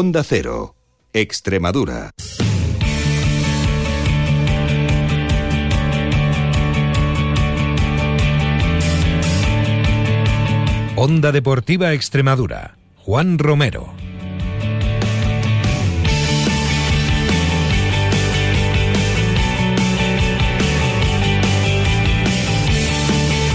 Onda Cero, Extremadura. Onda Deportiva Extremadura. Juan Romero.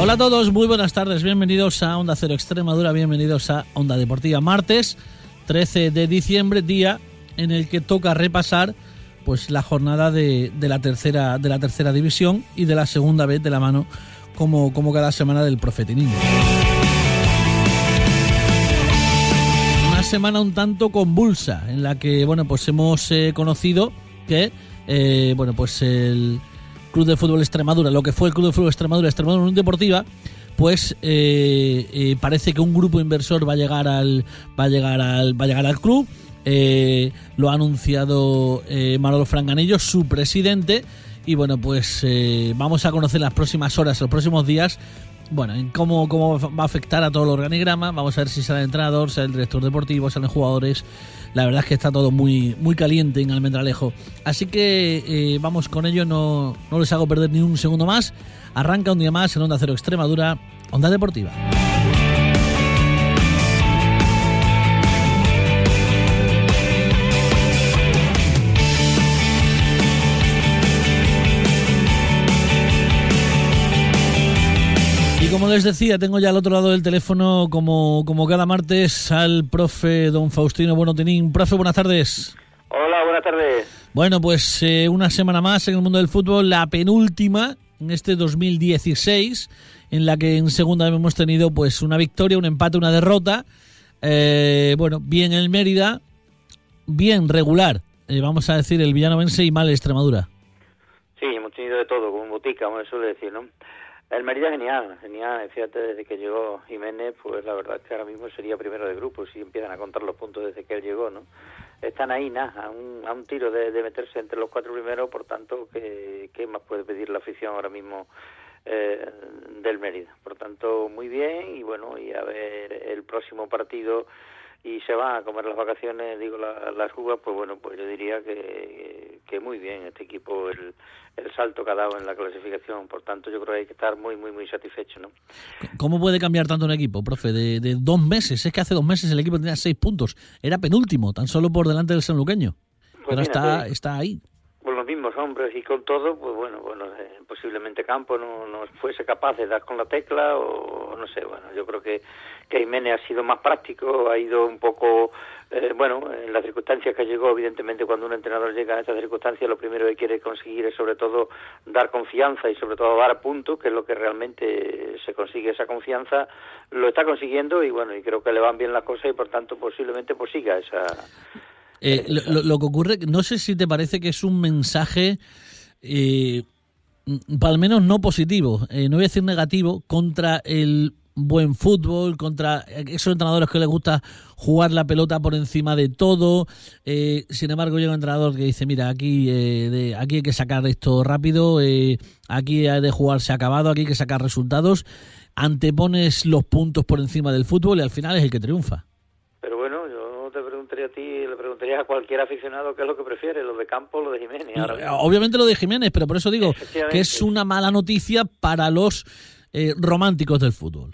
Hola a todos, muy buenas tardes, bienvenidos a Onda Cero Extremadura, bienvenidos a Onda Deportiva. Martes 13 de diciembre, día en el que toca repasar pues la jornada de, de la tercera de la tercera división y de la segunda vez de la mano como, como cada semana del Profetinismo. semana un tanto convulsa en la que bueno pues hemos eh, conocido que eh, bueno pues el Club de Fútbol Extremadura, lo que fue el Club de Fútbol Extremadura, Extremadura Unión Deportiva, pues eh, parece que un grupo inversor va a llegar al va a llegar al va a llegar al club. lo ha anunciado Manolo Franganillo, su presidente. Y bueno, pues vamos a conocer las próximas horas, los próximos días, bueno, en cómo, cómo va a afectar a todo el organigrama. Vamos a ver si sale el entrenador, sale el director deportivo, salen jugadores. La verdad es que está todo muy, muy caliente en Almendralejo. Así que eh, vamos con ello, no, no les hago perder ni un segundo más. Arranca un día más en Onda Cero Extremadura, Onda Deportiva. Les decía, tengo ya al otro lado del teléfono, como, como cada martes, al profe don Faustino Bonotenín. Profe, buenas tardes. Hola, buenas tardes. Bueno, pues eh, una semana más en el mundo del fútbol, la penúltima en este 2016, en la que en segunda hemos tenido pues una victoria, un empate, una derrota. Eh, bueno, bien el Mérida, bien regular, eh, vamos a decir el Villanovense y mal Extremadura. Sí, hemos tenido de todo, como botica, como suele decir, ¿no? El Mérida genial, genial. Fíjate, desde que llegó Jiménez, pues la verdad es que ahora mismo sería primero de grupo si empiezan a contar los puntos desde que él llegó, ¿no? Están ahí, nada, a un, a un tiro de, meterse entre los cuatro primeros, por tanto, ¿qué, qué más puede pedir la afición ahora mismo eh, del Mérida? Por tanto, muy bien y bueno, y a ver el próximo partido y se van a comer las vacaciones, digo, las uvas, pues bueno, pues yo diría que, que muy bien este equipo, el, el salto que ha dado en la clasificación, por tanto yo creo que hay que estar muy, muy, muy satisfecho, ¿no? ¿Cómo puede cambiar tanto un equipo, profe? De, de dos meses, es que hace dos meses el equipo tenía seis puntos, era penúltimo, tan solo por delante del sanluqueño, pues pero está, está ahí los mismos hombres y con todo, pues bueno, bueno, eh, posiblemente Campo no, no, fuese capaz de dar con la tecla o no sé, bueno, yo creo que, que Jiménez ha sido más práctico, ha ido un poco, eh, bueno, en las circunstancias que llegó, evidentemente cuando un entrenador llega a estas circunstancias, lo primero que quiere conseguir es sobre todo dar confianza y sobre todo dar puntos, que es lo que realmente se consigue esa confianza, lo está consiguiendo y bueno, y creo que le van bien las cosas y por tanto posiblemente pues siga esa eh, lo, que ocurre, no sé si te parece que es un mensaje, eh, al menos no positivo, eh, no voy a decir negativo, contra el buen fútbol, contra esos entrenadores que les gusta jugar la pelota por encima de todo. Eh, sin embargo, llega un entrenador que dice, mira, aquí, de, aquí hay que sacar esto rápido, aquí hay de jugarse acabado, aquí hay que sacar resultados. Antepones los puntos por encima del fútbol y al final es el que triunfa a ti, le preguntaría a cualquier aficionado qué es lo que prefiere, lo de Campo o lo de Jiménez. Obviamente lo de Jiménez, pero por eso digo que es una mala noticia para los eh, románticos del fútbol.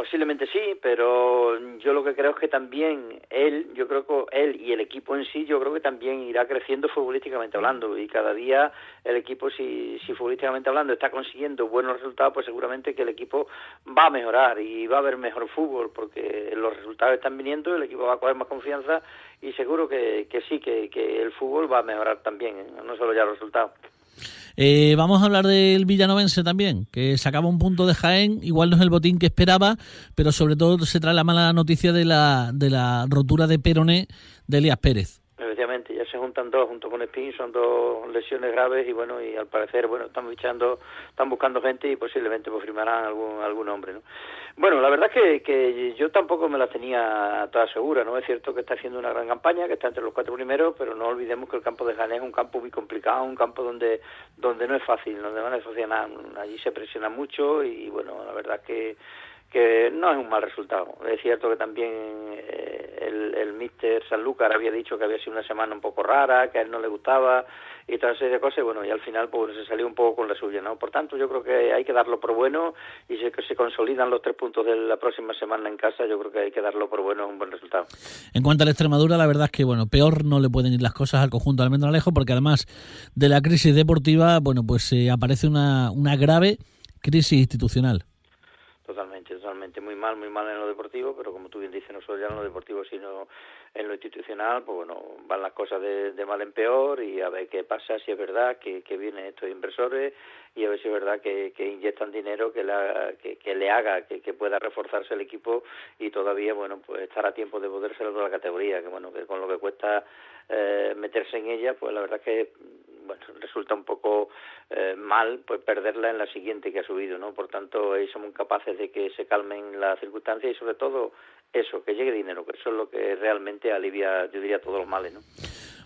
Posiblemente sí, pero yo lo que creo es que también él, yo creo que él y el equipo en sí, yo creo que también irá creciendo futbolísticamente hablando y cada día el equipo, si, si futbolísticamente hablando está consiguiendo buenos resultados, pues seguramente que el equipo va a mejorar y va a haber mejor fútbol porque los resultados están viniendo, el equipo va a coger más confianza y seguro que, que sí, que, que el fútbol va a mejorar también, no solo ya los resultados. Eh, vamos a hablar del Villanovense también, que sacaba un punto de Jaén, igual no es el botín que esperaba, pero sobre todo se trae la mala noticia de la, de la rotura de peroné de Elías Pérez. Se juntan dos junto con Spin, son dos lesiones graves y bueno, y al parecer, bueno, están fichando, están buscando gente y posiblemente pues firmarán algún, algún hombre, ¿no? Bueno, la verdad que, que yo tampoco me la tenía toda segura, ¿no? Es cierto que está haciendo una gran campaña, que está entre los cuatro primeros, pero no olvidemos que el campo de Jaén es un campo muy complicado, un campo donde, donde no es fácil, donde van a nada, allí se presiona mucho y bueno, la verdad que que no es un mal resultado. Es cierto que también eh, el, el Sanlúcar había dicho que había sido una semana un poco rara, que a él no le gustaba y toda serie de cosas, y bueno, y al final pues se salió un poco con la suya, ¿no? Por tanto, yo creo que hay que darlo por bueno y si que se consolidan los tres puntos de la próxima semana en casa, yo creo que hay que darlo por bueno, un buen resultado. En cuanto a la Extremadura, la verdad es que, bueno, peor no le pueden ir las cosas al conjunto de Almendralejo, porque además de la crisis deportiva, bueno, pues eh, aparece una, una grave crisis institucional. Totalmente. Muy mal, muy mal en lo deportivo, pero como tú bien dices, no solo ya en lo deportivo, sino en lo institucional, pues bueno, van las cosas de, de mal en peor y a ver qué pasa, si es verdad que, que vienen estos inversores y a ver si es verdad que, que inyectan dinero que, la, que, que le haga que, que pueda reforzarse el equipo y todavía, bueno, pues estar a tiempo de poder ser de la categoría, que bueno, que con lo que cuesta eh, meterse en ella, pues la verdad es que bueno, resulta un poco eh, mal pues perderla en la siguiente que ha subido, ¿no? Por tanto, ahí somos capaces de que se calmen las circunstancias y sobre todo eso, que llegue dinero, que eso es lo que realmente alivia, yo diría, todos los males, ¿no?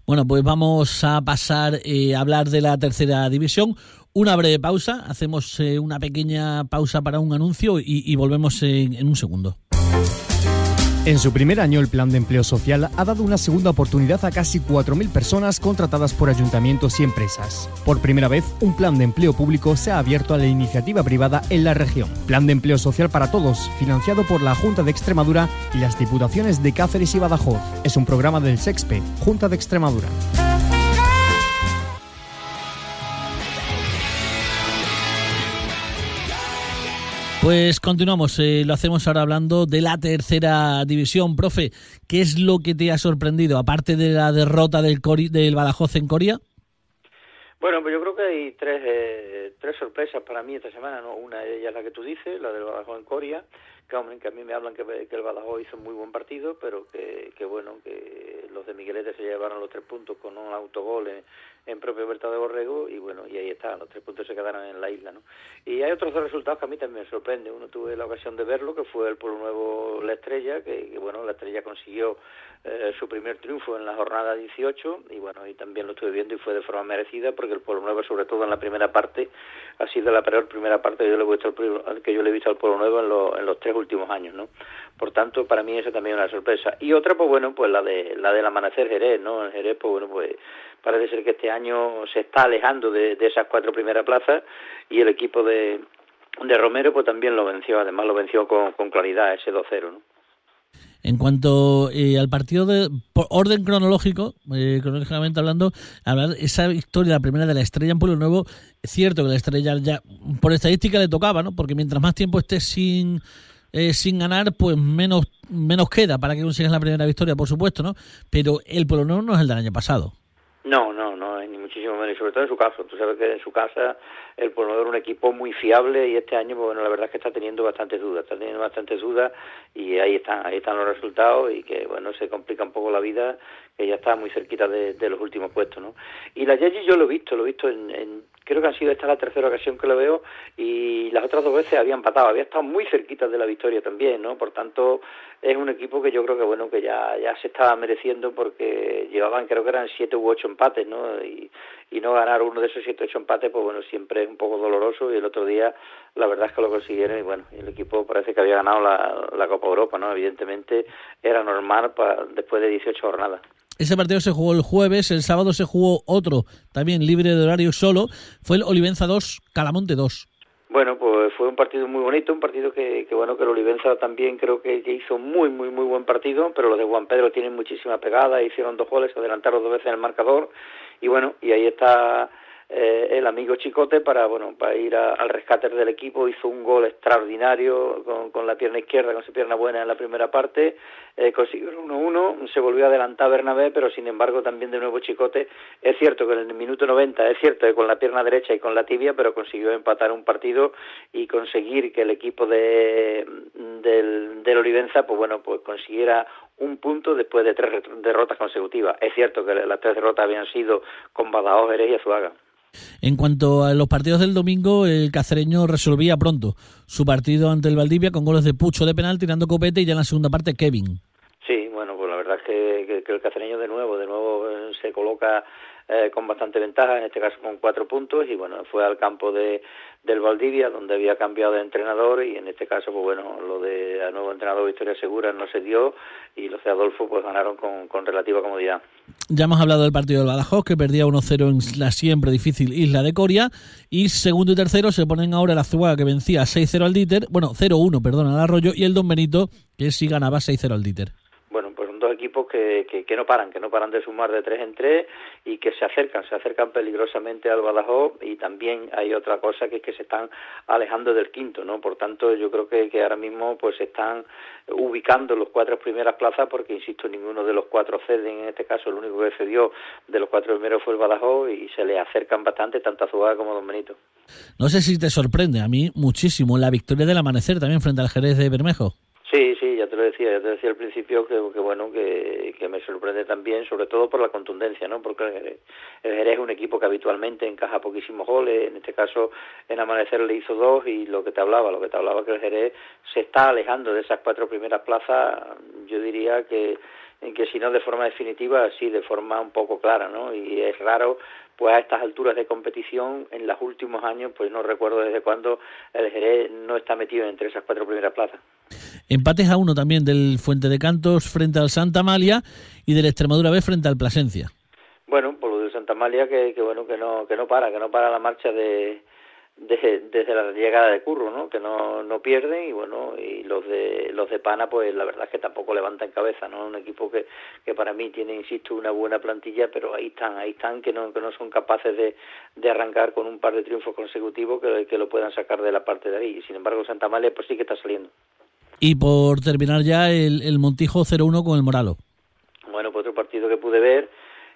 Bueno, pues vamos a pasar eh, a hablar de la tercera división. Una breve pausa, hacemos eh, una pequeña pausa para un anuncio y, volvemos en un segundo. En su primer año, el Plan de Empleo Social ha dado una segunda oportunidad a casi 4.000 personas contratadas por ayuntamientos y empresas. Por primera vez, un plan de empleo público se ha abierto a la iniciativa privada en la región. Plan de Empleo Social para Todos, financiado por la Junta de Extremadura y las Diputaciones de Cáceres y Badajoz. Es un programa del SEXPE, Junta de Extremadura. Pues continuamos, eh, lo hacemos ahora hablando de la tercera división. Profe, ¿qué es lo que te ha sorprendido, aparte de la derrota del, Cori del Badajoz en Coria? Bueno, pues yo creo que hay tres, eh, tres sorpresas para mí esta semana. ¿no? Una de ellas es la que tú dices, la del Badajoz en Coria, que, hombre, que a mí me hablan que, que el Badajoz hizo un muy buen partido, pero que, que bueno, que los de Miguelete se llevaron los tres puntos con un autogol en, en propio Berta de Borrego y bueno, y ahí está, los tres puntos se quedaron en la isla, ¿no? Y hay otros dos resultados que a mí también me sorprende. Uno tuve la ocasión de verlo, que fue el Pueblo Nuevo La Estrella, que, que bueno, La Estrella consiguió eh, su primer triunfo en la jornada 18 y bueno, y también lo estuve viendo y fue de forma merecida porque el Pueblo Nuevo, sobre todo en la primera parte, ha sido la peor primera parte que yo le he visto al, que yo le he visto al Pueblo Nuevo en, lo, en los tres últimos años, ¿no? Por tanto, para mí esa también es una sorpresa. Y otra, pues bueno, pues la de la del amanecer Jerez, ¿no? En Jerez, pues bueno, pues parece ser que este año se está alejando de, esas cuatro primeras plazas y el equipo de, de Romero pues también lo venció, además lo venció con, con claridad ese 2-0, ¿no? En cuanto eh, al partido de por orden cronológico, eh, cronológicamente hablando, hablar esa victoria, la primera de la estrella en Pueblo Nuevo, es cierto que la estrella ya por estadística le tocaba, ¿no? Porque mientras más tiempo esté sin eh, sin ganar, pues menos menos queda para que consigas la primera victoria, por supuesto, ¿no? Pero el Pueblo Nuevo no es el del año pasado. No, no, no, ni muchísimo menos, y sobre todo en su caso. Tú sabes que en su casa el era un equipo muy fiable y este año, pues, bueno, la verdad es que está teniendo bastantes dudas, está teniendo bastantes dudas y ahí están, ahí están los resultados y que, bueno, se complica un poco la vida, que ya está muy cerquita de, los últimos puestos, ¿no? Y la Yeji yo lo he visto, lo he visto en, en creo que ha sido esta la tercera ocasión que lo veo y las otras dos veces había empatado, había estado muy cerquita de la victoria también, ¿no? Por tanto, es un equipo que yo creo que bueno que ya ya se estaba mereciendo porque llevaban creo que eran siete u ocho empates, ¿no? Y, y no ganar uno de esos siete ocho empates, pues bueno, siempre es un poco doloroso y el otro día la verdad es que lo consiguieron y bueno, el equipo parece que había ganado la, la Copa Europa, ¿no? Evidentemente era normal para, después de 18 jornadas. Ese partido se jugó el jueves, el sábado se jugó otro, también libre de horario solo, fue el Olivenza 2, Calamonte 2. Bueno, pues fue un partido muy bonito, un partido que, que bueno, que el Olivenza también creo que, que, hizo muy, muy, muy buen partido, pero los de Juan Pedro tienen muchísima pegada, hicieron dos goles, adelantaron dos veces en el marcador, y bueno, y ahí está eh, el amigo Chicote para bueno para ir al rescate del equipo. Hizo un gol extraordinario con, con la pierna izquierda con su pierna buena en la primera parte. Eh, consiguió el 1-1 se volvió a adelantar Bernabé pero sin embargo también de nuevo Chicote es cierto que en el minuto 90 es cierto que con la pierna derecha y con la tibia pero consiguió empatar un partido y conseguir que el equipo de del, del Olivenza pues bueno pues consiguiera un punto después de tres derrotas consecutivas. Es cierto que las tres derrotas habían sido con Badajoz, Jerez y Azuaga. En cuanto a los partidos del domingo, el cacereño resolvía pronto su partido ante el Valdivia con goles de Pucho de penal tirando copete y ya en la segunda parte Kevin. Sí, bueno, pues la verdad es que, que, que el cacereño de nuevo, de nuevo se coloca eh, con bastante ventaja, en este caso con cuatro puntos, y bueno, fue al campo de, del Valdivia, donde había cambiado de entrenador, y en este caso, pues bueno, lo de nuevo entrenador Victoria Segura no se dio, y los de Adolfo pues ganaron con, con relativa comodidad. Ya hemos hablado del partido del Badajoz, que perdía 1-0 en la siempre difícil isla de Coria, y segundo y tercero se ponen ahora la Zuaga, que vencía 6-0 al Díter, bueno, 0-1, perdón, al Arroyo, y el Don Benito, que sí ganaba 6-0 al dos equipos que, que, no paran, que no paran de sumar de tres en tres y que se acercan, se acercan peligrosamente al Badajoz y también hay otra cosa que es que se están alejando del quinto, ¿no? Por tanto, yo creo que, que ahora mismo pues se están ubicando los cuatro primeras plazas porque, insisto, ninguno de los cuatro ceden, en este caso el único que cedió de los cuatro primeros fue el Badajoz y se le acercan bastante tanto a como a Don Benito. No sé si te sorprende, a mí muchísimo, la victoria del amanecer también frente al Jerez de Bermejo. Te lo decía, te decía al principio que, que bueno, que, que, me sorprende también, sobre todo por la contundencia, ¿no? Porque el Jerez, es un equipo que habitualmente encaja poquísimos goles, en este caso en Amanecer le hizo dos y lo que te hablaba, lo que te hablaba que el Jerez se está alejando de esas cuatro primeras plazas, yo diría que que si no de forma definitiva, sí de forma un poco clara, ¿no? Y es raro, pues a estas alturas de competición, en los últimos años, pues no recuerdo desde cuándo el Jerez no está metido entre esas cuatro primeras plazas. Empates a uno también del Fuente de Cantos frente al Santa Amalia y del Extremadura B frente al Plasencia. Bueno, por lo del Santa Amalia que, que bueno que no que no para, que no para la marcha de desde, la llegada de Curro, ¿no? Que no, no pierden y bueno, y los de los de Pana pues la verdad es que tampoco levantan cabeza, ¿no? Un equipo que, que para mí tiene, insisto, una buena plantilla, pero ahí están, ahí están que no, que no son capaces de, de arrancar con un par de triunfos consecutivos que, que lo puedan sacar de la parte de ahí. Sin embargo, Santa Amalia pues sí que está saliendo. Y por terminar ya el, Montijo 0-1 con el Moralo. Bueno, pues otro partido que pude ver.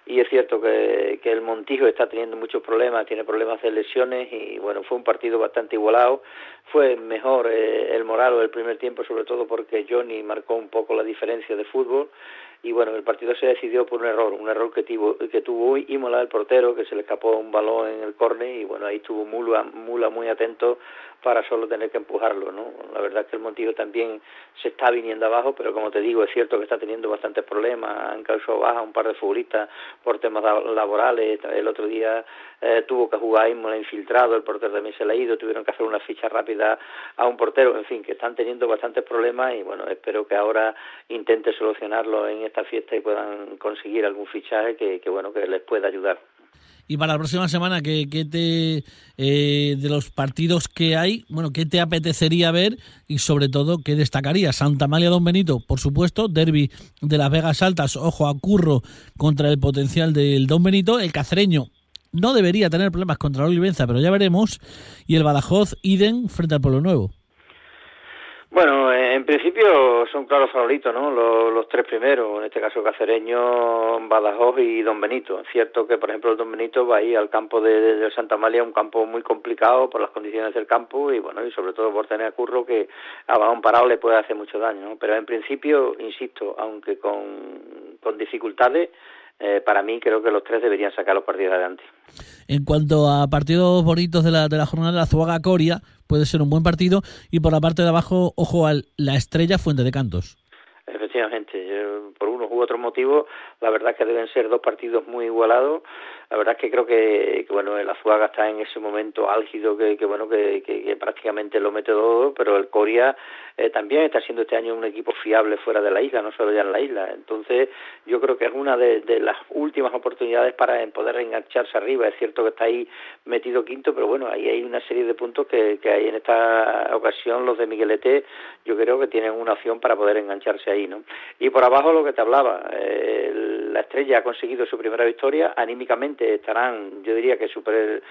Y es cierto que, que, el Montijo está teniendo muchos problemas, tiene problemas de lesiones y bueno, fue un partido bastante igualado, fue mejor eh, el Moralo el primer tiempo, sobre todo porque Johnny marcó un poco la diferencia de fútbol. Y bueno, el partido se decidió por un error, un error que tuvo, que tuvo Imola el portero, que se le escapó un balón en el córner y bueno, ahí estuvo Mula, Mula muy atento para solo tener que empujarlo, ¿no? La verdad es que el Montijo también se está viniendo abajo, pero como te digo, es cierto que está teniendo bastantes problemas, han causado baja un par de futbolistas por temas laborales, el otro día eh, tuvo que jugar Imola infiltrado, el portero también se le ha ido, tuvieron que hacer una ficha rápida a un portero, en fin, que están teniendo bastantes problemas y bueno, espero que ahora intente solucionarlo en esta fiesta y puedan conseguir algún fichaje que, que bueno, que les pueda ayudar. Y para la próxima semana, ¿qué, qué te, eh, de los partidos que hay, bueno, qué te apetecería ver y sobre todo qué destacaría? Santa María Don Benito, por supuesto, derby de las Vegas Altas, ojo a Curro contra el potencial del Don Benito, el Cacereño no debería tener problemas contra la Olivenza, pero ya veremos, y el Badajoz, Iden frente al Pueblo Nuevo. Bueno, en principio son claros favoritos, ¿no? Los, tres primeros, en este caso Cacereño, Badajoz y Don Benito. Es cierto que, por ejemplo, el Don Benito va ahí al campo de, Santa Amalia, un campo muy complicado por las condiciones del campo y, bueno, y sobre todo por tener a Curro que a balón parado le puede hacer mucho daño, ¿no? Pero en principio, insisto, aunque con, con dificultades, eh, para mí creo que los tres deberían sacar los partidos adelante. En cuanto a partidos bonitos de la, de la jornada la Zuaga Coria, puede ser un buen partido. Y por la parte de abajo, ojo a la estrella Fuente de Cantos. Efectivamente, por unos u otros motivos, la verdad es que deben ser dos partidos muy igualados. La verdad es que creo que, que bueno, el Azuaga está en ese momento álgido que, que bueno, que, que, prácticamente lo mete todo, pero el Coria eh, también está siendo este año un equipo fiable fuera de la isla, no solo ya en la isla. Entonces, yo creo que es una de, las últimas oportunidades para poder engancharse arriba. Es cierto que está ahí metido quinto, pero bueno, ahí hay una serie de puntos que, que hay en esta ocasión los de Miguelete, yo creo que tienen una opción para poder engancharse ahí, ¿no? Y por abajo lo que te hablaba, eh, la estrella ha conseguido su primera victoria, anímicamente estarán, yo diría que super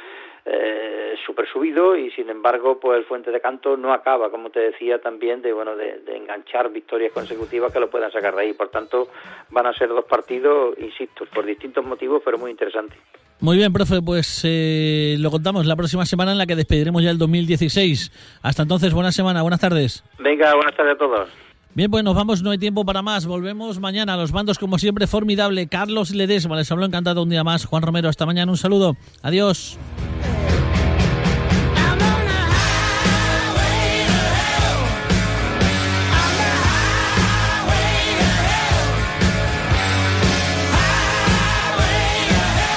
eh, super subido y sin embargo pues el Fuente de Canto no acaba como te decía también de bueno de, de, enganchar victorias consecutivas que lo puedan sacar de ahí por tanto van a ser dos partidos insisto por distintos motivos pero muy interesantes muy bien, profe, pues eh, lo contamos la próxima semana en la que despediremos ya el 2016. Hasta entonces, buena semana, buenas tardes. Venga, buenas tardes a todos. Bien, pues nos vamos, no hay tiempo para más. Volvemos mañana. Los bandos, como siempre, formidable. Carlos Ledesma les habló encantado un día más. Juan Romero, hasta mañana. Un saludo. Adiós.